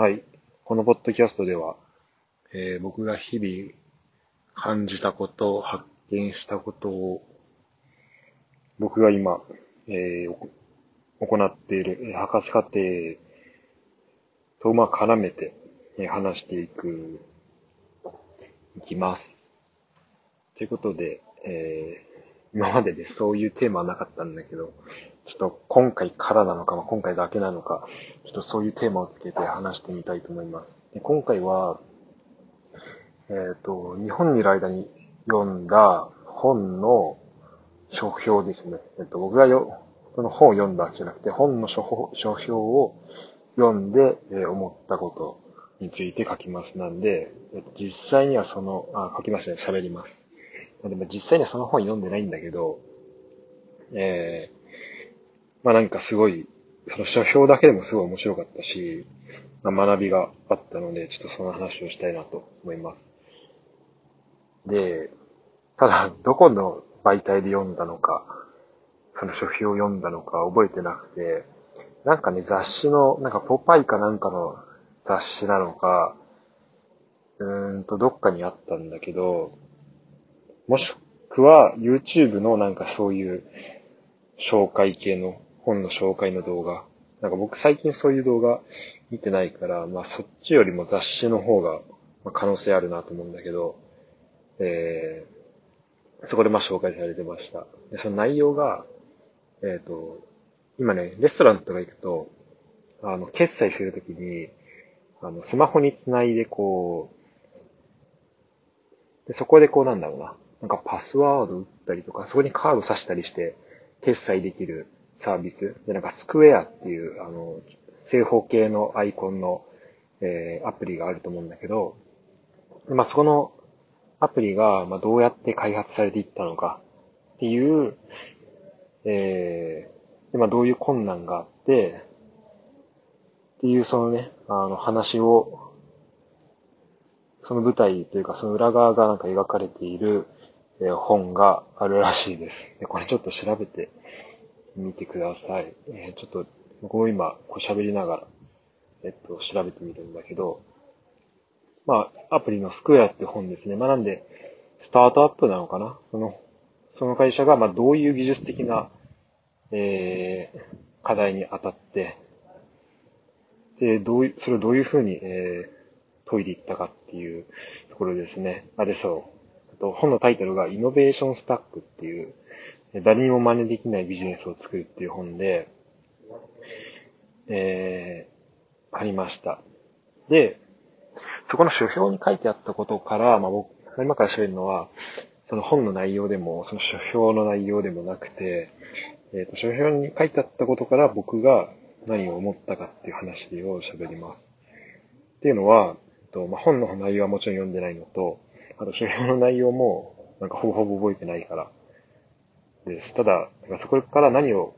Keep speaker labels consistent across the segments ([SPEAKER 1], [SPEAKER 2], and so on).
[SPEAKER 1] はい。このポッドキャストでは、えー僕が日々感じたこと、発見したことを、僕が今、えー行っている博士課程と、まあ、絡めて、話していく、いきます。ということで、えー今まででそういうテーマはなかったんだけど、ちょっと今回からなのか、まあ、今回だけなのか、ちょっとそういうテーマをつけて話してみたいと思います。で今回は、えっ、と、日本にいる間に読んだ本の書評ですね。えっ、と、僕がよ、その本を読んだわけじゃなくて、本の書評書評を読んで、えー思ったことについて書きます。なんで、えっと実際にはその、あ、書きますね、喋ります。でも実際にはその本読んでないんだけど、えまあなんかすごい、その書評だけでもすごい面白かったし、まあ、学びがあったので、ちょっとその話をしたいなと思います。で、ただ、どこの媒体で読んだのか、その書評を読んだのか覚えてなくて、なんかね、雑誌の、なんかポパイかなんかの雑誌なのか、うーんと、どっかにあったんだけど、もしくは YouTube のなんかそういう紹介系の、本の紹介の動画。なんか僕最近そういう動画見てないから、まあそっちよりも雑誌の方が可能性あるなと思うんだけど、えー、そこでまあ紹介されてました。で、その内容が、えっ、と、今ね、レストランとか行くと、あの、決済するときに、あの、スマホにつないでこう、で、そこでこうなんだろうな。なんかパスワード打ったりとか、そこにカード挿したりして、決済できるサービス。で、なんかスクエアっていう、あの、正方形のアイコンの、えーアプリがあると思うんだけど、まあ、そこのアプリが、まあ、どうやって開発されていったのかっていう、えーでまあ、どういう困難があって、っていうそのね、あの話を、その舞台というかその裏側がなんか描かれている、えー本があるらしいです。でこれちょっと調べてみてください。えーちょっと僕も今こう喋りながら、えっと、調べてみるんだけど、まあ、アプリのスクエアって本ですね。まあ、なんで、スタートアップなのかな？その、その会社が、まあ、どういう技術的な、えー、課題に当たって、で、どういう、それをどういうふうに、えー、解いていったかっていうところですね。あ、で、そう。あと、本のタイトルが、イノベーションスタックっていう、誰にも真似できないビジネスを作るっていう本で、えー、ありました。で、そこの書評に書いてあったことから、まあ僕、今から喋るのは、その本の内容でも、その書評の内容でもなくて、えっ、と、書評に書いてあったことから僕が何を思ったかっていう話を喋ります。っていうのは、えっとまあ、本の内容はもちろん読んでないのと、あと書評の内容も、なんかほぼほぼ覚えてないからです。ただ、そこから何を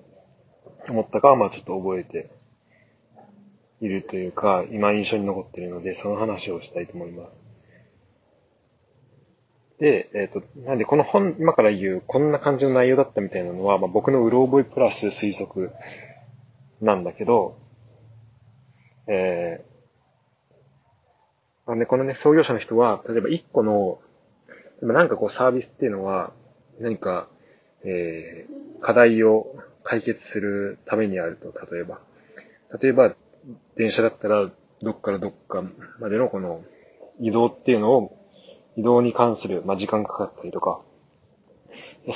[SPEAKER 1] 思ったかは、まあちょっと覚えているというか、今印象に残っているので、その話をしたいと思います。で、えっ、と、なんでこの本、今から言う、こんな感じの内容だったみたいなのは、まあ、僕のうろ覚えプラス推測なんだけど、えー、まあね、このね、創業者の人は、例えば一個の、なんかこうサービスっていうのは、何か、えー、課題を解決するためにあると、例えば。例えば、電車だったら、どっからどっかまでのこの移動っていうのを、移動に関する、まあ、時間かかったりとか、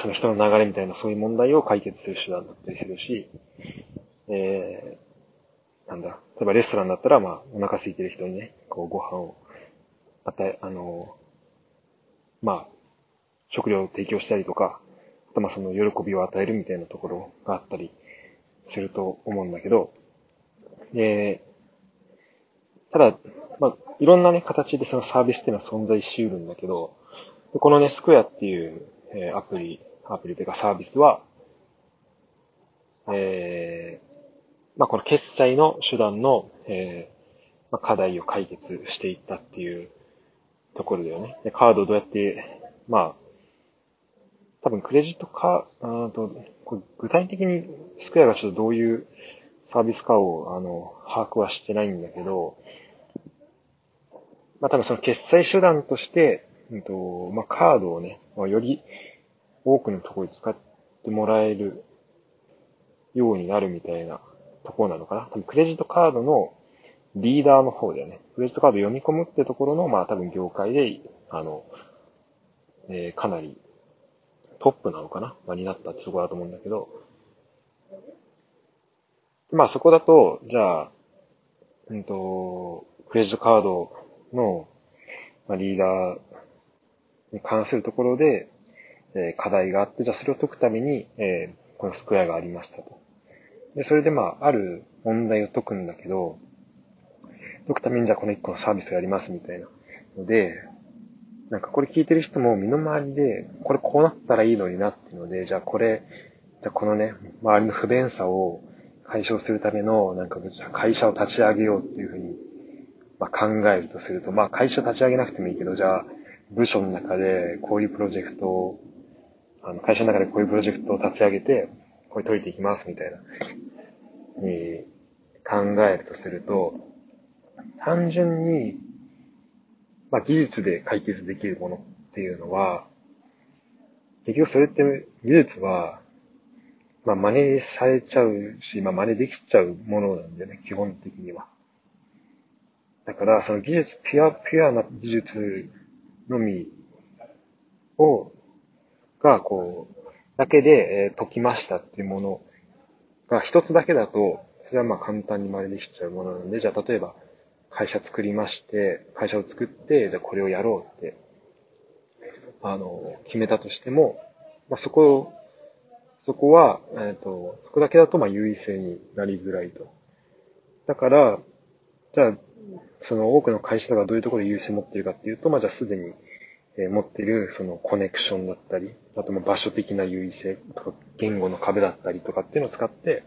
[SPEAKER 1] その人の流れみたいなそういう問題を解決する手段だったりするし、えー、なんだ、例えばレストランだったら、まあ、お腹空いてる人にね、こう、ご飯を与え、あの、まあ、食料を提供したりとか、とまその喜びを与えるみたいなところがあったりすると思うんだけど、で、ただ、まあ、いろんなね、形でそのサービスっていうのは存在し得るんだけど、このね、スクエアっていう、えアプリ、アプリというかサービスは、えーまあ、この決済の手段の、えーまあ、課題を解決していったっていうところだよね。で、カードをどうやって、まあ、多分クレジットカー、うーんと、これ具体的にスクエアがちょっとどういうサービスかを、あの、把握はしてないんだけど、まあ多分その決済手段として、うんと、まあカードをね、まあ、より多くのところに使ってもらえるようになるみたいなところなのかな。多分クレジットカードのリーダーの方だよね。クレジットカード読み込むってところの、まあ多分業界で、あの、えー、かなりトップなのかな、まあ、になったってところだと思うんだけど、まあそこだと、じゃあ、うんと、クレジットカードの、まあ、リーダーに関するところで、えー、課題があって、じゃあそれを解くために、えー、このスクエアがありましたと。で、それでまあ、ある問題を解くんだけど、解くためにじゃあこの1個のサービスをやりますみたいなので、なんかこれ聞いてる人も身の回りで、これこうなったらいいのになっていうので、じゃあこれ、じゃあこのね、周りの不便さを解消するための、なんか会社を立ち上げようっていうふうに、まあ、考えるとすると、まあ会社立ち上げなくてもいいけど、じゃあ部署の中でこういうプロジェクトを、あの会社の中でこういうプロジェクトを立ち上げて、これ解いていきますみたいな、に考えるとすると、単純にまあ、技術で解決できるものっていうのは、結局それって技術は、まあ、真似されちゃうし、まあ、真似できちゃうものなんだよね、基本的には。だから、その技術、ピュア、ピュアな技術のみを、が、こう、だけで、え、解きましたっていうものが一つだけだと、それはまあ簡単に真似できちゃうものなんで、じゃあ例えば、会社作りまして、会社を作って、じゃこれをやろうって、あの、決めたとしても、まあ、そこ、そこは、えっ、ー、と、そこだけだと、ま、優位性になりづらいと。だから、じゃあ、その多くの会社がどういうところで優位性を持っているかっていうと、まあ、じゃあすでに、えー、持っている、そのコネクションだったり、あとま場所的な優位性とか、言語の壁だったりとかっていうのを使って、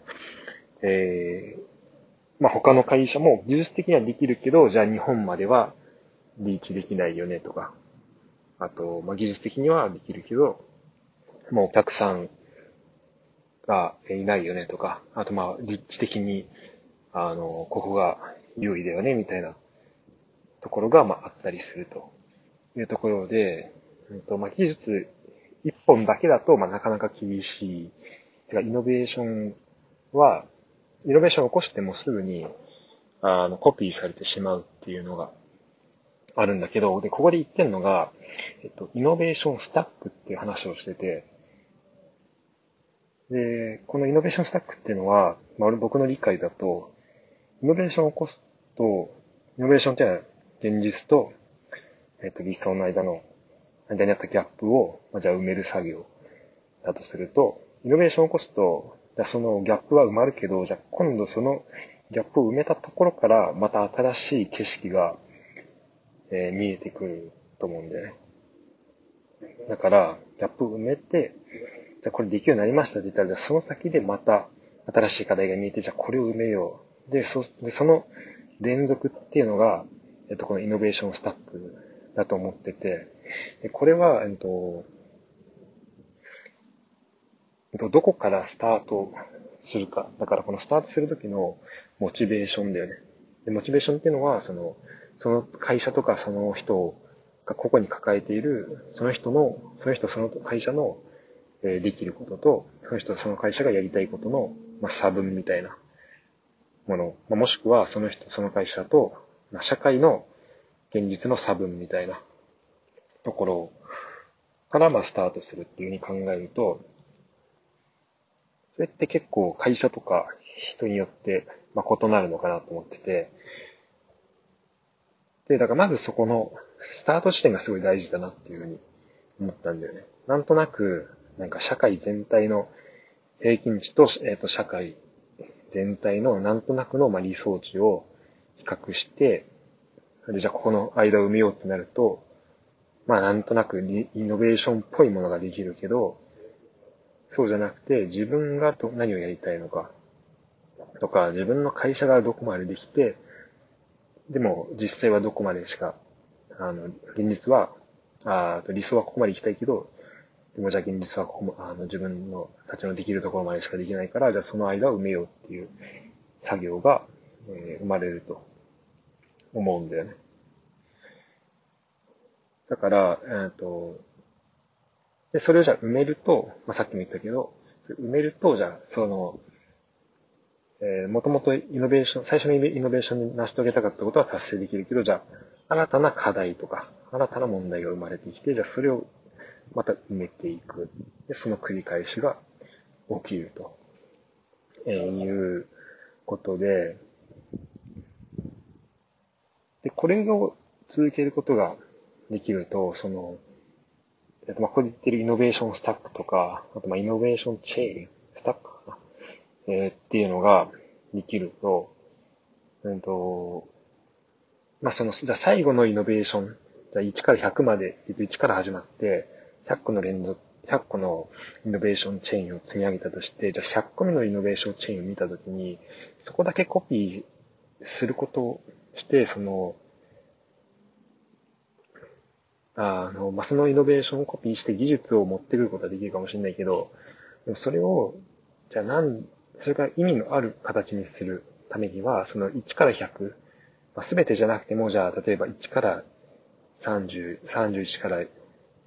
[SPEAKER 1] えー、まあ、他の会社も技術的にはできるけど、じゃあ日本まではリーチできないよねとか、あと、まあ、技術的にはできるけど、もうお客さんがいないよねとか、あとまあ、立地的に、あの、ここが優位だよねみたいなところが、まあ、あったりすると。いうところで、うんとまあ、技術一本だけだと、まあ、なかなか厳しい。てか、イノベーションは、イノベーションを起こしてもすぐに、あの、コピーされてしまうっていうのがあるんだけど、で、ここで言ってるのが、えっと、イノベーションスタックっていう話をしてて、で、このイノベーションスタックっていうのは、まあ、僕の理解だと、イノベーションを起こすと、イノベーションっていうのは現実と、えっと、理想の間の、間にあったギャップを、まあ、じゃあ埋める作業だとすると、イノベーションを起こすと、そのギャップは埋まるけど、じゃあ今度そのギャップを埋めたところからまた新しい景色が、えー、見えてくると思うんだよね。だから、ギャップを埋めて、じゃあこれできるようになりましたって言ったら、じゃその先でまた新しい課題が見えて、じゃあこれを埋めよう。で、そ、でその連続っていうのが、えっと、このイノベーションスタックだと思ってて、でこれは、えっと、どこからスタートするか。だからこのスタートするときのモチベーションだよね。で、モチベーションっていうのは、その、その会社とかその人が個々に抱えている、その人の、その人その会社の、えできることと、その人その会社がやりたいことの、まあ、差分みたいなもの。まあ、もしくはその人、その会社と、まあ、社会の現実の差分みたいなところから、まあ、スタートするっていうふうに考えると、それって結構会社とか人によって、まあ、異なるのかなと思ってて、で、だからまずそこのスタート地点がすごい大事だなっていうふうに思ったんだよね。なんとなく、なんか社会全体の平均値と、えっ、ー、と、社会全体のなんとなくの、ま、理想値を比較して、で、じゃあここの間を埋めようってなると、まあなんとなくイノベーションっぽいものができるけど、そうじゃなくて、自分が何をやりたいのか、とか、自分の会社がどこまでできて、でも実際はどこまでしか、あの、現実は、あ理想はここまで行きたいけど、でもじゃあ現実はここもあの自分のたちのできるところまでしかできないから、じゃあその間を埋めようっていう作業が、えー、生まれると思うんだよね。だから、えっ、ー、と、で、それをじゃあ埋めると、まあ、さっきも言ったけど、埋めると、じゃあ、その、えー、もともとイノベーション、最初のイノベーションに成し遂げたかったことは達成できるけど、じゃあ、新たな課題とか、新たな問題が生まれてきて、じゃあそれをまた埋めていく。で、その繰り返しが起きると、えー、いうことで、で、これを続けることができると、その、えっと、ま、ここで言ってるイノベーションスタックとか、あと、ま、イノベーションチェーン、スタックかな、えー、っていうのができると、うんと、まあ、その、じゃ最後のイノベーション、じゃ1から100まで、1から始まって、100個の連続、100個のイノベーションチェーンを積み上げたとして、じゃあ100個目のイノベーションチェーンを見たときに、そこだけコピーすることをして、その、あの、まあ、そのイノベーションをコピーして技術を持ってくることはできるかもしれないけど、でもそれを、じゃあなん、それが意味のある形にするためには、その1から100、まあ、全てじゃなくても、じゃあ、例えば1から30、31から、え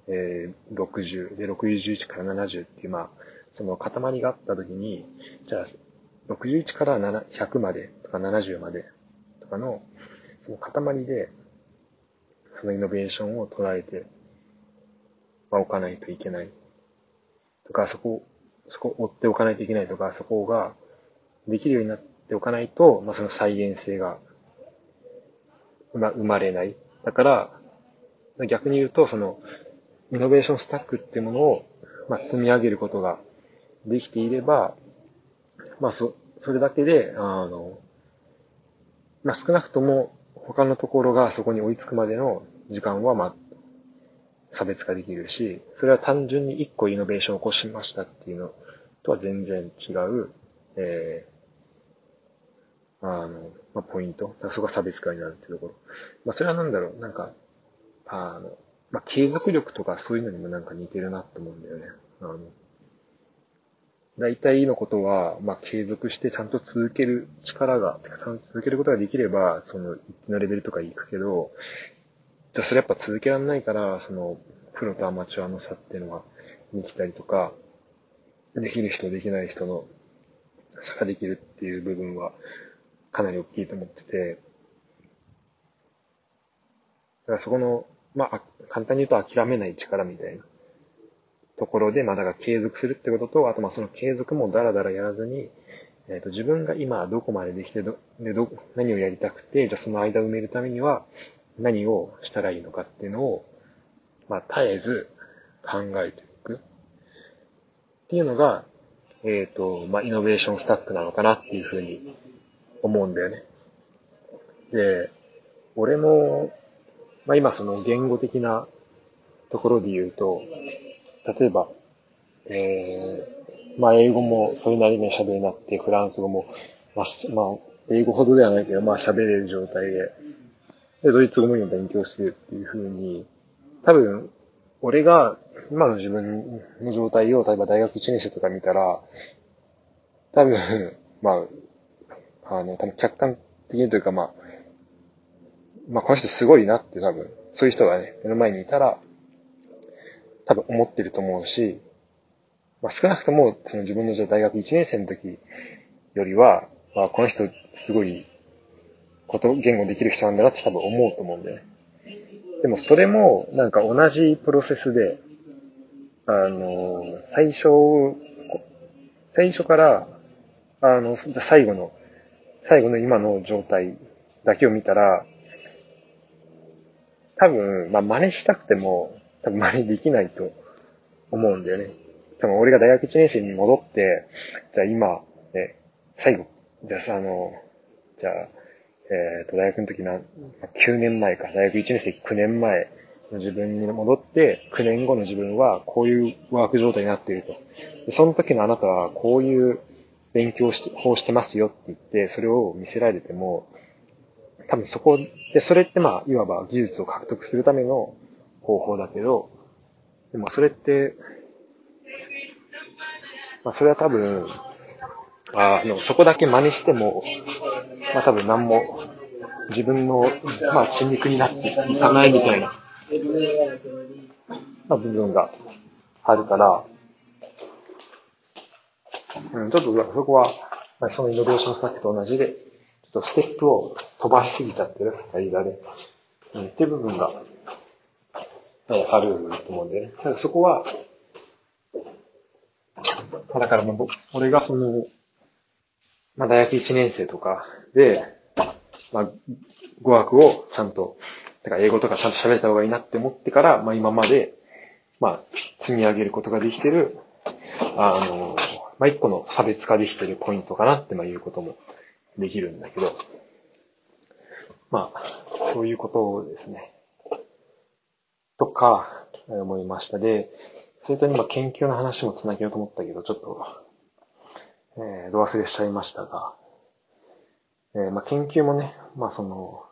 [SPEAKER 1] ー、60、で、61から70っていう、まあ、その塊があったときに、じゃあ、61から100までとか70までとかの、その塊で、そのイノベーションを捉えて、まあ、おかないといけない。とか、そこ、そこ追っておかないといけないとか、そこができるようになっておかないと、まあ、その再現性が、まあ、生まれない。だから、逆に言うと、その、イノベーションスタックっていうものを、まあ、積み上げることができていれば、まあ、そ、それだけで、あの、まあ、少なくとも他のところがそこに追いつくまでの時間は、まあ、差別化できるし、それは単純に一個イノベーションを起こしましたっていうのとは全然違う、えー、あの、まあ、ポイント。そこが差別化になるっていうところ。まあ、それはなんだろう、なんか、あの、まあ、継続力とかそういうのにもなんか似てるなと思うんだよね。あの、大体のことは、まあ、継続してちゃんと続ける力が、ちゃんと続けることができれば、その、一定のレベルとか行くけど、じゃあそれやっぱ続けられないから、その、プロとアマチュアの差っていうのが見きたりとか、できる人、できない人の差ができるっていう部分は、かなり大きいと思ってて、だからそこの、まあ、簡単に言うと諦めない力みたいな。ところで、まあ、だから継続するってことと、あとまあその継続もダラダラやらずに、えっ、ー、と、自分が今どこまでできてど、で、ど、何をやりたくて、じゃあその間を埋めるためには何をしたらいいのかっていうのを、まあ、絶えず考えていく。っていうのが、えっ、ー、と、まあ、イノベーションスタックなのかなっていうふうに思うんだよね。で、俺も、まあ、今その言語的なところで言うと、例えば、えー、まあ、英語もそれなりに喋りになって、フランス語も、まあ、まあ、英語ほどではないけど、まあ、喋れる状態で、で、ドイツ語も今勉強してるっていう風に、多分、俺が今の自分の状態を、例えば大学1年生とか見たら、多分、まあ、あの、多分客観的にというか、まあ、まあ、この人すごいなって多分、そういう人がね、目の前にいたら、多分思ってると思うし、まあ、少なくとも、その自分の大学1年生の時よりは、まあ、この人すごいこと、言語できる人なんだなって多分思うと思うんだよね。でもそれも、なんか同じプロセスで、あの、最初、最初から、あの、最後の、最後の今の状態だけを見たら、多分、まあ、真似したくても、多分真似できないと思うんだよね。多分俺が大学1年生に戻って、じゃあ今、ね、最後、じゃあさ、あの、じゃあ、えっ、ー、と、大学の時な、9年前か、大学1年生9年前の自分に戻って、9年後の自分はこういうワーク状態になっていると。でその時のあなたはこういう勉強法してますよって言って、それを見せられても、多分そこで、それってまあ、いわば技術を獲得するための方法だけど、でもそれって、まあそれは多分、あの、そこだけ真似しても、まあ多分何も自分の、まあ血肉になっていかないみたいなまあ、部分があるから、うん、ちょっとそこは、まあそのイノベーションスタックと同じで、ちょっとステップを飛ばしすぎちゃってる間で、うん、っていう部分が、あると思うんで、ね、そこは、だからもう僕、俺がその、まあ大学1年生とかで、まあ、語学をちゃんと、だから英語とかちゃんと喋れた方がいいなって思ってから、まあ今まで、まあ、積み上げることができてる、あの、まあ一個の差別化できてるポイントかなって、まあいうこともできるんだけど、まあ、そういうことをですね、とか、思いました。で、それと今研究の話も繋げようと思ったけど、ちょっと、えー、ど忘れしちゃいましたが、えー、まあ、研究もね、まあ、その、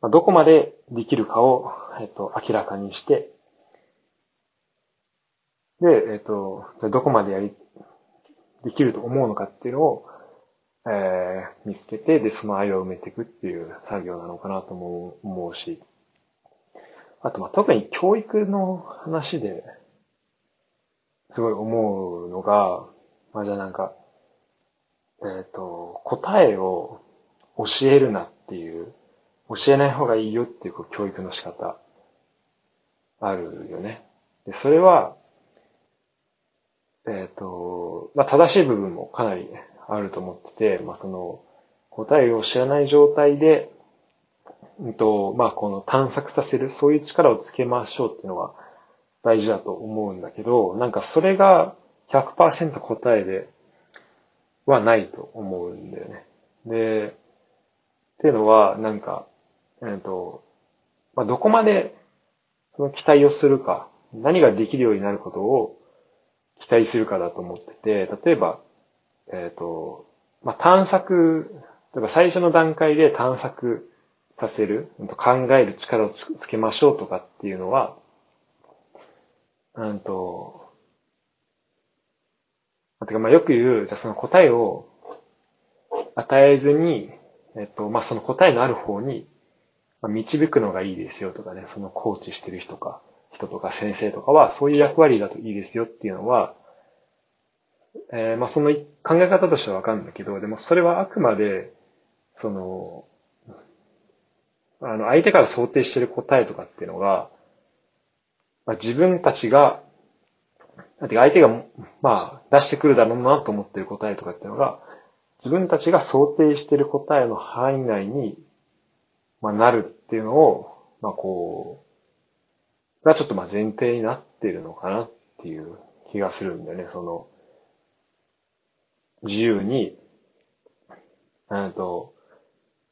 [SPEAKER 1] まあ、どこまでできるかを、えっ、ー、と、明らかにして、で、えっ、ー、と、どこまでやり、できると思うのかっていうのを、えー、見つけて、で、その間を埋めていくっていう作業なのかなと思う思うし、あと、ま、特に教育の話で、すごい思うのが、まあ、じゃあなんか、えっ、ー、と、答えを教えるなっていう、教えない方がいいよっていう教育の仕方、あるよね。で、それは、えっ、ー、と、まあ、正しい部分もかなりあると思ってて、まあ、その、答えを知らない状態で、うんと、まあ、この探索させる、そういう力をつけましょうっていうのは大事だと思うんだけど、なんかそれが100%答えではないと思うんだよね。で、っていうのは、なんか、えっ、ー、と、まあ、どこまでその期待をするか、何ができるようになることを期待するかだと思ってて、例えば、えっ、ー、と、まあ、探索、例えば最初の段階で探索させる、考える力をつけましょうとかっていうのは、うんと、てかまあよく言う、じゃその答えを与えずに、えっと、まあその答えのある方に、ま、導くのがいいですよとかね、そのコーチしてる人か、人とか先生とかは、そういう役割だといいですよっていうのは、えー、まあその考え方としてはわかるんだけど、でもそれはあくまで、その、あの、相手から想定してる答えとかっていうのが、まあ、自分たちがだって相手が、まあ、出してくるだろうなと思ってる答えとかっていうのが、自分たちが想定してる答えの範囲内に、まあ、なるっていうのを、まあ、こう、がちょっとまあ前提になってるのかなっていう気がするんだよね。その、自由に、うんと、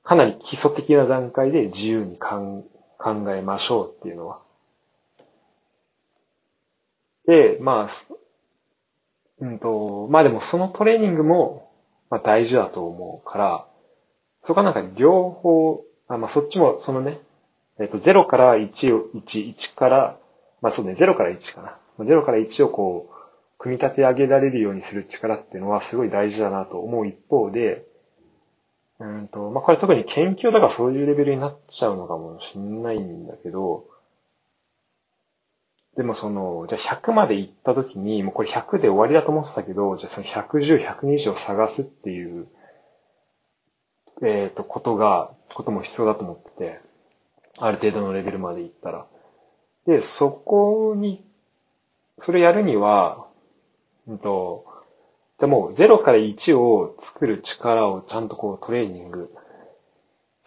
[SPEAKER 1] かなり基礎的な段階で自由に考えましょうっていうのは。で、まあ、うんと、まあでもそのトレーニングも、まあ大事だと思うから、そこはなんか両方、あまあそっちもそのね、えっ、と0から1を、1、1から、まあそうね、0から1かな。0から1をこう、組み立て上げられるようにする力っていうのはすごい大事だなと思う一方で、うんと、まあこれ特に研究だからそういうレベルになっちゃうのかもしんないんだけど、でもその、じゃあ100まで行った時に、もうこれ100で終わりだと思ってたけど、じゃあその110、120を探すっていう、えっ、ー、と、ことが、ことも必要だと思ってて、ある程度のレベルまで行ったら。で、そこに、それやるには、うんと、でも0から1を作る力をちゃんとこうトレーニング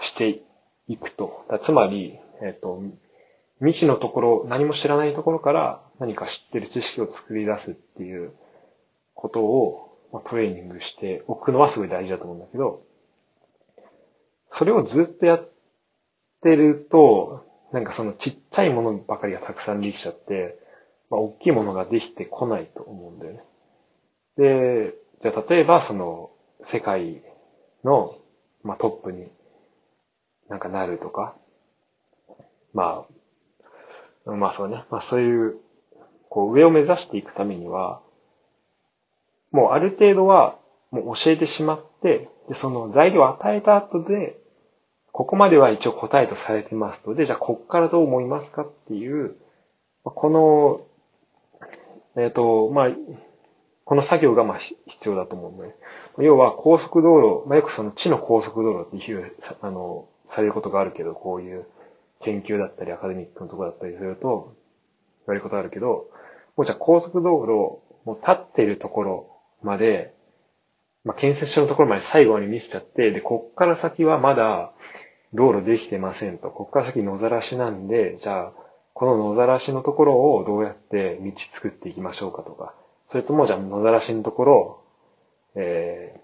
[SPEAKER 1] していくと。つまり、えっ、ー、と、未知のところ、何も知らないところから何か知ってる知識を作り出すっていうことを、まあ、トレーニングしておくのはすごい大事だと思うんだけど、それをずっとやってると、なんかそのちっちゃいものばかりがたくさんできちゃって、まあ、大きいものができてこないと思うんだよね。で、じゃあ例えばその世界の、まあ、トップになんかなるとか、まあ、まあそうね。まあそういう、こう上を目指していくためには、もうある程度はもう教えてしまって、で、その材料を与えた後で、ここまでは一応答えとされてますと。で、じゃあこっからどう思いますかっていう、この、えっ、ー、と、まあ、この作業がまあ必要だと思うんで。要は高速道路、まあ、よくその地の高速道路っていう、あの、されることがあるけど、こういう研究だったりアカデミックのとこだったりすると、言われることあるけど、もうじゃあ高速道路、もう立ってるところまで、まあ、建設所のところまで最後に見せちゃって、で、こっから先はまだ道路できてませんと。こっから先野ざらしなんで、じゃあ、この野ざらしのところをどうやって道作っていきましょうかとか、それともじゃあ野ざらしのところ、え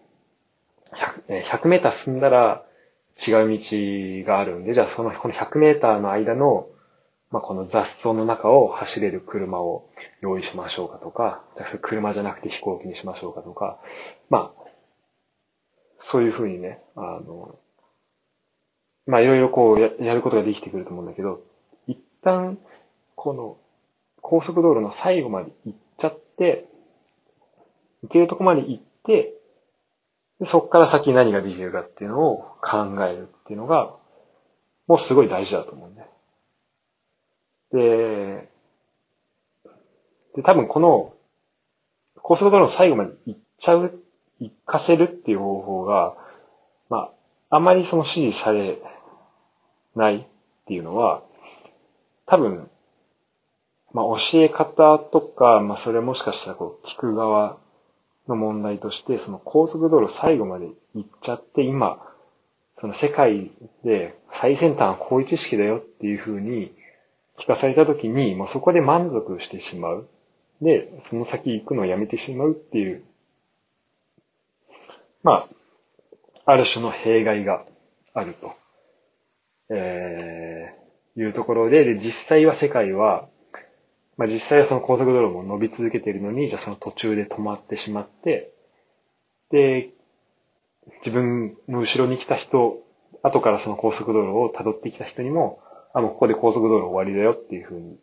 [SPEAKER 1] ー、100, 100メーター進んだら違う道があるんで、じゃあその、この100メーターの間のまあ、この雑草の中を走れる車を用意しましょうかとか、じゃあ車じゃなくて飛行機にしましょうかとか、まあ、そういうふうにね、あの、まあいろいろこうややることができてくると思うんだけど、一旦、この高速道路の最後まで行っちゃって、行けるとこまで行って、そこから先何ができるかっていうのを考えるっていうのが、もうすごい大事だと思うんだよ。で、で、多分この、高速道路の最後まで行っちゃう、行かせるっていう方法が、まあ、あまりその指示されないっていうのは、多分、まあ、教え方とか、まあ、それもしかしたらこう、聞く側の問題として、その高速道路最後まで行っちゃって、今、その世界で最先端はこういう知識だよっていうふうに聞かされた時に、もうそこで満足してしまう。で、その先行くのをやめてしまうっていう、まあ、ある種の弊害があると。えー、いうところで、で、実際は世界は、まあ実際はその高速道路も伸び続けているのに、じゃあその途中で止まってしまって、で、自分の後ろに来た人、後からその高速道路を辿ってきた人にも、あ、もうここで高速道路終わりだよっていうふうに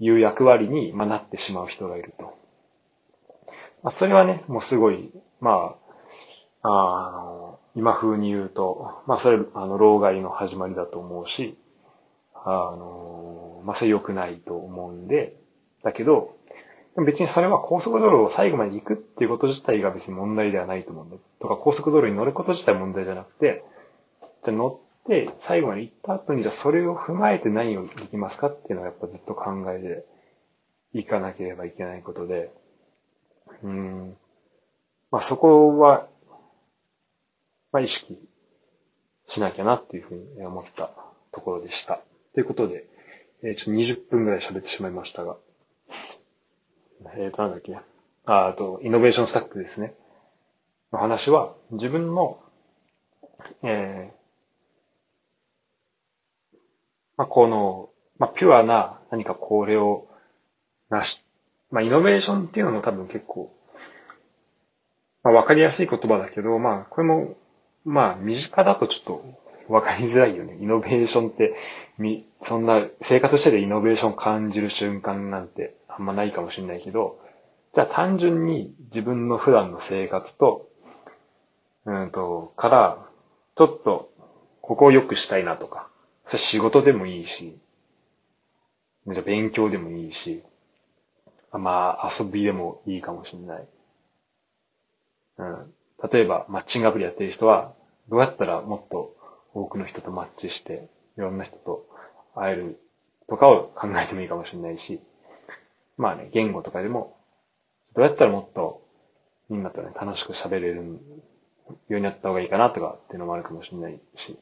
[SPEAKER 1] 言う役割に、まあ、なってしまう人がいると。まあ、それはね、もうすごい、まあ、あの、今風に言うと、まあ、それ、あの、老害の始まりだと思うし、あの、まあ、それ良くないと思うんで、だけど、別にそれは高速道路を最後まで行くっていうこと自体が別に問題ではないと思うんだ。とか高速道路に乗ること自体問題じゃなくて、じゃ乗で、最後まで行った後に、じゃあそれを踏まえて何をできますかっていうのはやっぱずっと考えていかなければいけないことで、うん。まあそこは、まあ意識しなきゃなっていうふうに思ったところでした。ということで、えー、ちょっと20分ぐらい喋ってしまいましたが、えっ、ー、と、なんだっけあ、あと、イノベーションスタックですね。の話は、自分の、えー、まあ、この、まあ、ピュアな何かこれをなし、まあ、イノベーションっていうのも多分結構、まあ、わかりやすい言葉だけど、まあ、これも、まあ、身近だとちょっとわかりづらいよね。イノベーションって、み、そんな生活しててイノベーション感じる瞬間なんてあんまないかもしれないけど、じゃあ単純に自分の普段の生活と、うんと、から、ちょっと、ここを良くしたいなとか、それ仕事でもいいし、じゃ勉強でもいいし、まあ遊びでもいいかもしれない。うん。例えば、マッチングアプリやってる人は、どうやったらもっと多くの人とマッチして、いろんな人と会えるとかを考えてもいいかもしれないし、まあね、言語とかでも、どうやったらもっとみんなとね、楽しく喋れるようになった方がいいかなとかっていうのもあるかもしれないし、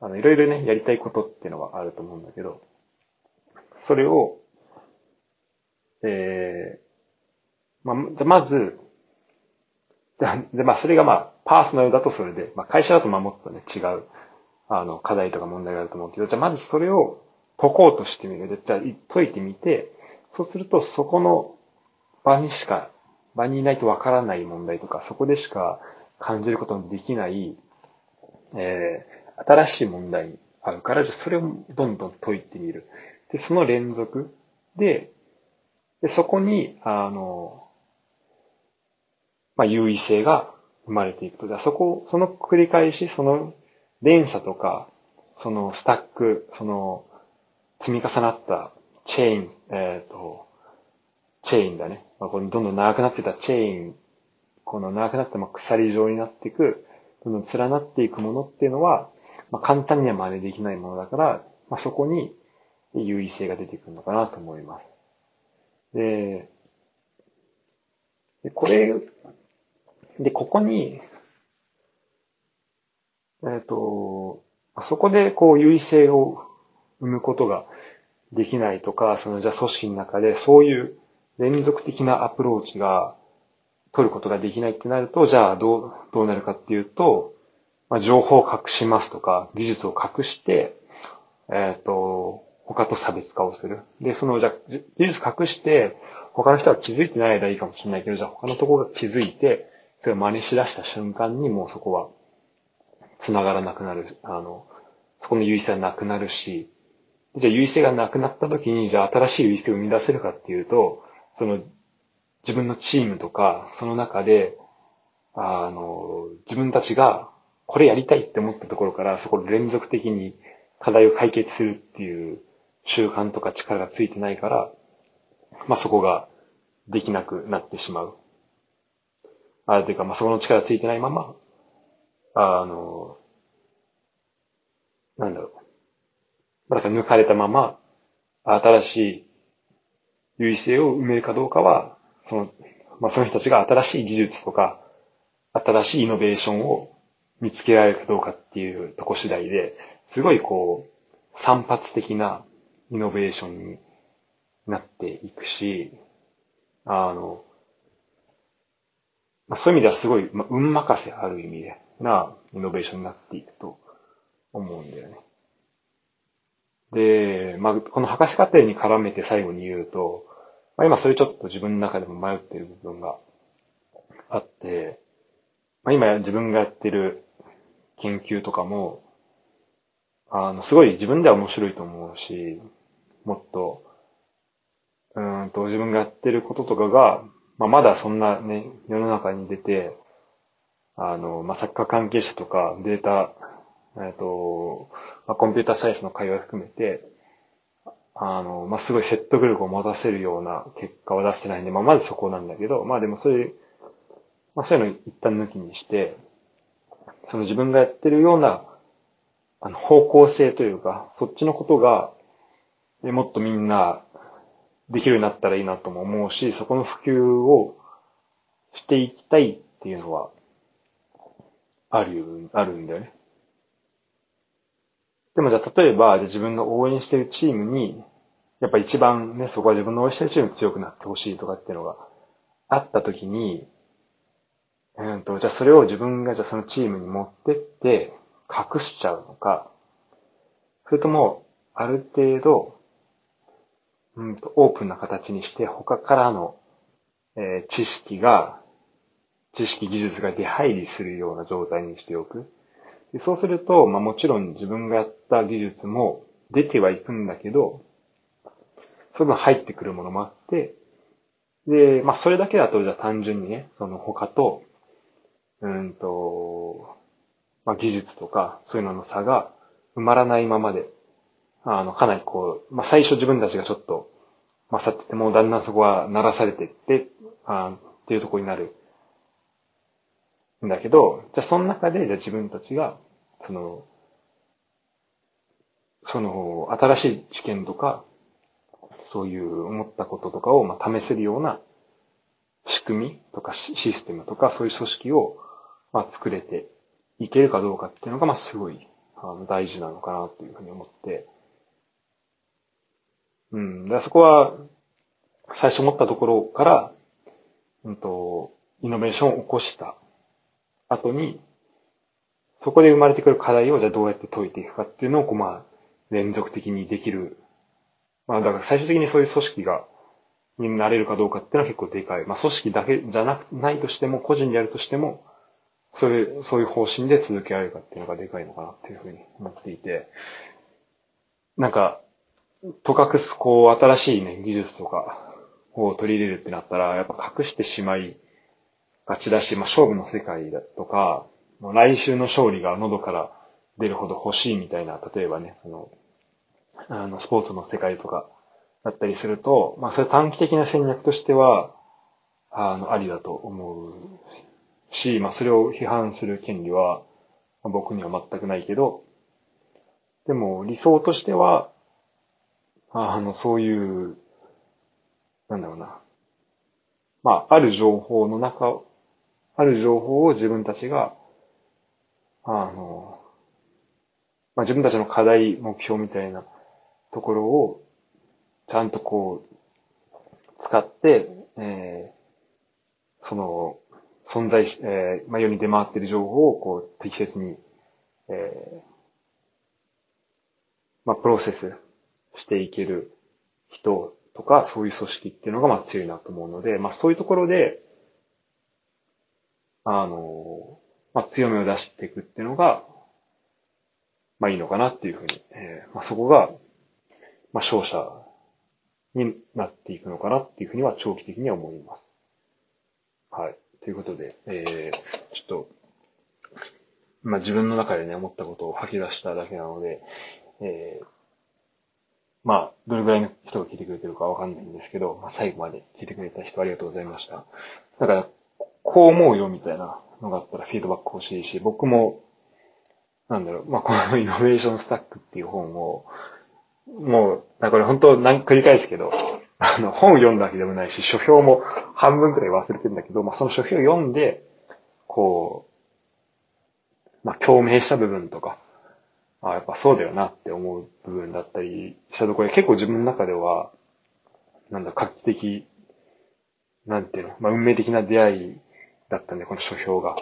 [SPEAKER 1] あの、いろいろね、やりたいことっていうのはあると思うんだけど、それを、えー、まあ、じゃまず、で、まあ、それがまあ、パーソナルだとそれで、まあ、会社だとまあ、もっとね、違う、あの、課題とか問題があると思うけど、じゃあまずそれを解こうとしてみる。じゃあ解いてみて、そうすると、そこの場にしか、場にいないとわからない問題とか、そこでしか感じることのできない、えー、新しい問題にあるから、じゃそれをどんどん解いてみる。で、その連続で、でそこに、あの、まあ、優位性が生まれていくと。で、そこ、その繰り返し、その連鎖とか、そのスタック、その積み重なったチェーン、えっ、ー、と、チェーンだね。まあ、このどんどん長くなってたチェーン、この長くなったま鎖状になっていく、どんどん連なっていくものっていうのは、まあ、簡単には真似できないものだから、まあ、そこに優位性が出てくるのかなと思います。で、でこれ、で、ここに、えっ、ー、と、そこでこう優位性を生むことができないとか、そのじゃあ組織の中でそういう連続的なアプローチが取ることができないってなると、じゃあどう、どうなるかっていうと、まあ、情報を隠しますとか、技術を隠して、えっ、ー、と、他と差別化をする。で、その、じゃ技術隠して、他の人は気づいてない間いいかもしれないけど、じゃあ他のところが気づいて、それを真似しだした瞬間にもうそこは繋がらなくなる。あの、そこの優位性はなくなるし、じゃあ優位性がなくなった時に、じゃあ新しい優位性を生み出せるかっていうと、その、自分のチームとか、その中で、あの、自分たちがこれやりたいって思ったところから、そこで連続的に課題を解決するっていう習慣とか力がついてないから、まあ、そこができなくなってしまう。あ、というか、まあ、そこの力ついてないまま、あの、なんだろう。まだ抜かれたまま、新しい優位性を埋めるかどうかは、その、まあ、その人たちが新しい技術とか、新しいイノベーションを見つけられるかどうかっていうとこ次第で、すごいこう、散発的なイノベーションになっていくし、あの、まあ、そういう意味ではすごい、まあ、運任せある意味でなイノベーションになっていくと思うんだよね。で、まあ、この博士課程に絡めて最後に言うと、まあ、今それちょっと自分の中でも迷っている部分があって、まあ、今自分がやってる研究とかも、あの、すごい自分では面白いと思うし、もっと、うんと、自分がやってることとかが、まあ、まだそんなね、世の中に出て、あの、まあ、サッカー関係者とかデータ、えっ、と、まあ、コンピューターサイエンスの会話含めて、あの、まあ、すごい説得力を持たせるような結果は出してないんで、まあ、まずそこなんだけど、まあでもそういう、まあそういうのを一旦抜きにして、その自分がやってるような、あの、方向性というか、そっちのことが、もっとみんなできるようになったらいいなとも思うし、そこの普及をしていきたいっていうのは、ある、あるんだよね。でもじゃあ例えば、じゃ自分の応援してるチームに、やっぱ一番ね、そこは自分の応援してるチーム強くなってほしいとかっていうのがあった時に、うんと、じゃあそれを自分がじゃあそのチームに持ってって隠しちゃうのか、それとも、ある程度、うんと、オープンな形にして他からの、えー、知識が、知識技術が出入りするような状態にしておく。でそうすると、まあもちろん自分がやった技術も出てはいくんだけど、その入ってくるものもあって、で、まあそれだけだとじゃあ単純にね、その他とうんと、まあ、技術とか、そういうのの差が埋まらないままで、あの、かなりこう、まあ、最初自分たちがちょっと勝ってても、だんだんそこは鳴らされていって、あっていうところになる。んだけど、じゃあその中で、じゃあ自分たちが、その、その、新しい知見とか、そういう思ったこととかを、ま、試せるような仕組みとかシステムとか、そういう組織を、ま、作れていけるかどうかっていうのが、まあ、すごい、あの、大事なのかなというふうに思って、うん。だからそこは、最初思ったところから、うんと、イノベーションを起こした後に、そこで生まれてくる課題をじゃあどうやって解いていくかっていうのを、こう、まあ、連続的にできる。まあ、だから最終的にそういう組織が、になれるかどうかっていうのは結構でかい。まあ、組織だけじゃなく、ないとしても、個人でやるとしても、それ、そういう方針で続けられるかっていうのがでかいのかなっていうふうに思っていて、なんか、とかくこう、新しいね、技術とかを取り入れるってなったら、やっぱ隠してしまいがちだし、まあ、勝負の世界だとか、来週の勝利が喉から出るほど欲しいみたいな、例えばね、その、あの、スポーツの世界とかだったりすると、まあ、それ短期的な戦略としては、あの、ありだと思うし、まあ、それを批判する権利は、僕には全くないけど、でも理想としては、あの、そういう、なんだろうな。まあ、ある情報の中、ある情報を自分たちが、あの、まあ、自分たちの課題、目標みたいなところを、ちゃんとこう、使って、えー、その、存在し、えー、まあ、世に出回っている情報を、こう、適切に、えー、まあ、プロセスしていける人とか、そういう組織っていうのが、ま、強いなと思うので、まあ、そういうところで、あの、まあ、強みを出していくっていうのが、まあ、いいのかなっていうふうに、えー、まあ、そこが、まあ、勝者になっていくのかなっていうふうには長期的には思います。はい。ということで、えー、ちょっと、まあ、自分の中でね、思ったことを吐き出しただけなので、えー、まあ、どれぐらいの人が聞いてくれてるかわかんないんですけど、まあ、最後まで聞いてくれた人ありがとうございました。だから、こう思うよみたいなのがあったらフィードバック欲しいし、僕も、なんだろう、まあ、このイノベーションスタックっていう本を、もう、これ本当何繰り返すけど、あの、本を読んだわけでもないし、書評も半分くらい忘れてるんだけど、まあ、その書評を読んで、こう、まあ、共鳴した部分とか、あやっぱそうだよなって思う部分だったりしたところで、結構自分の中では、なんだ、画期的、なんていうの、まあ、運命的な出会いだったんで、この書評が。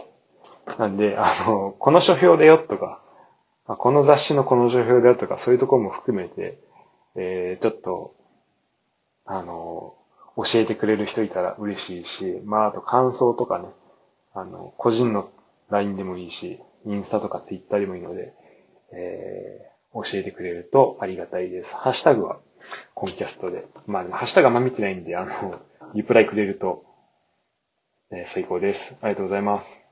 [SPEAKER 1] なんで、あの、この書評だよとか、この雑誌のこの書評だよとか、そういうところも含めて、えー、ちょっと、あの、教えてくれる人いたら嬉しいし、まあ、あと感想とかね、あの、個人の LINE でもいいし、インスタとか Twitter でもいいので、えー、教えてくれるとありがたいです。ハッシュタグはコンキャストで。まあ、ハッシュタグあんま見てないんで、あの、リプライくれると、え、最高です。ありがとうございます。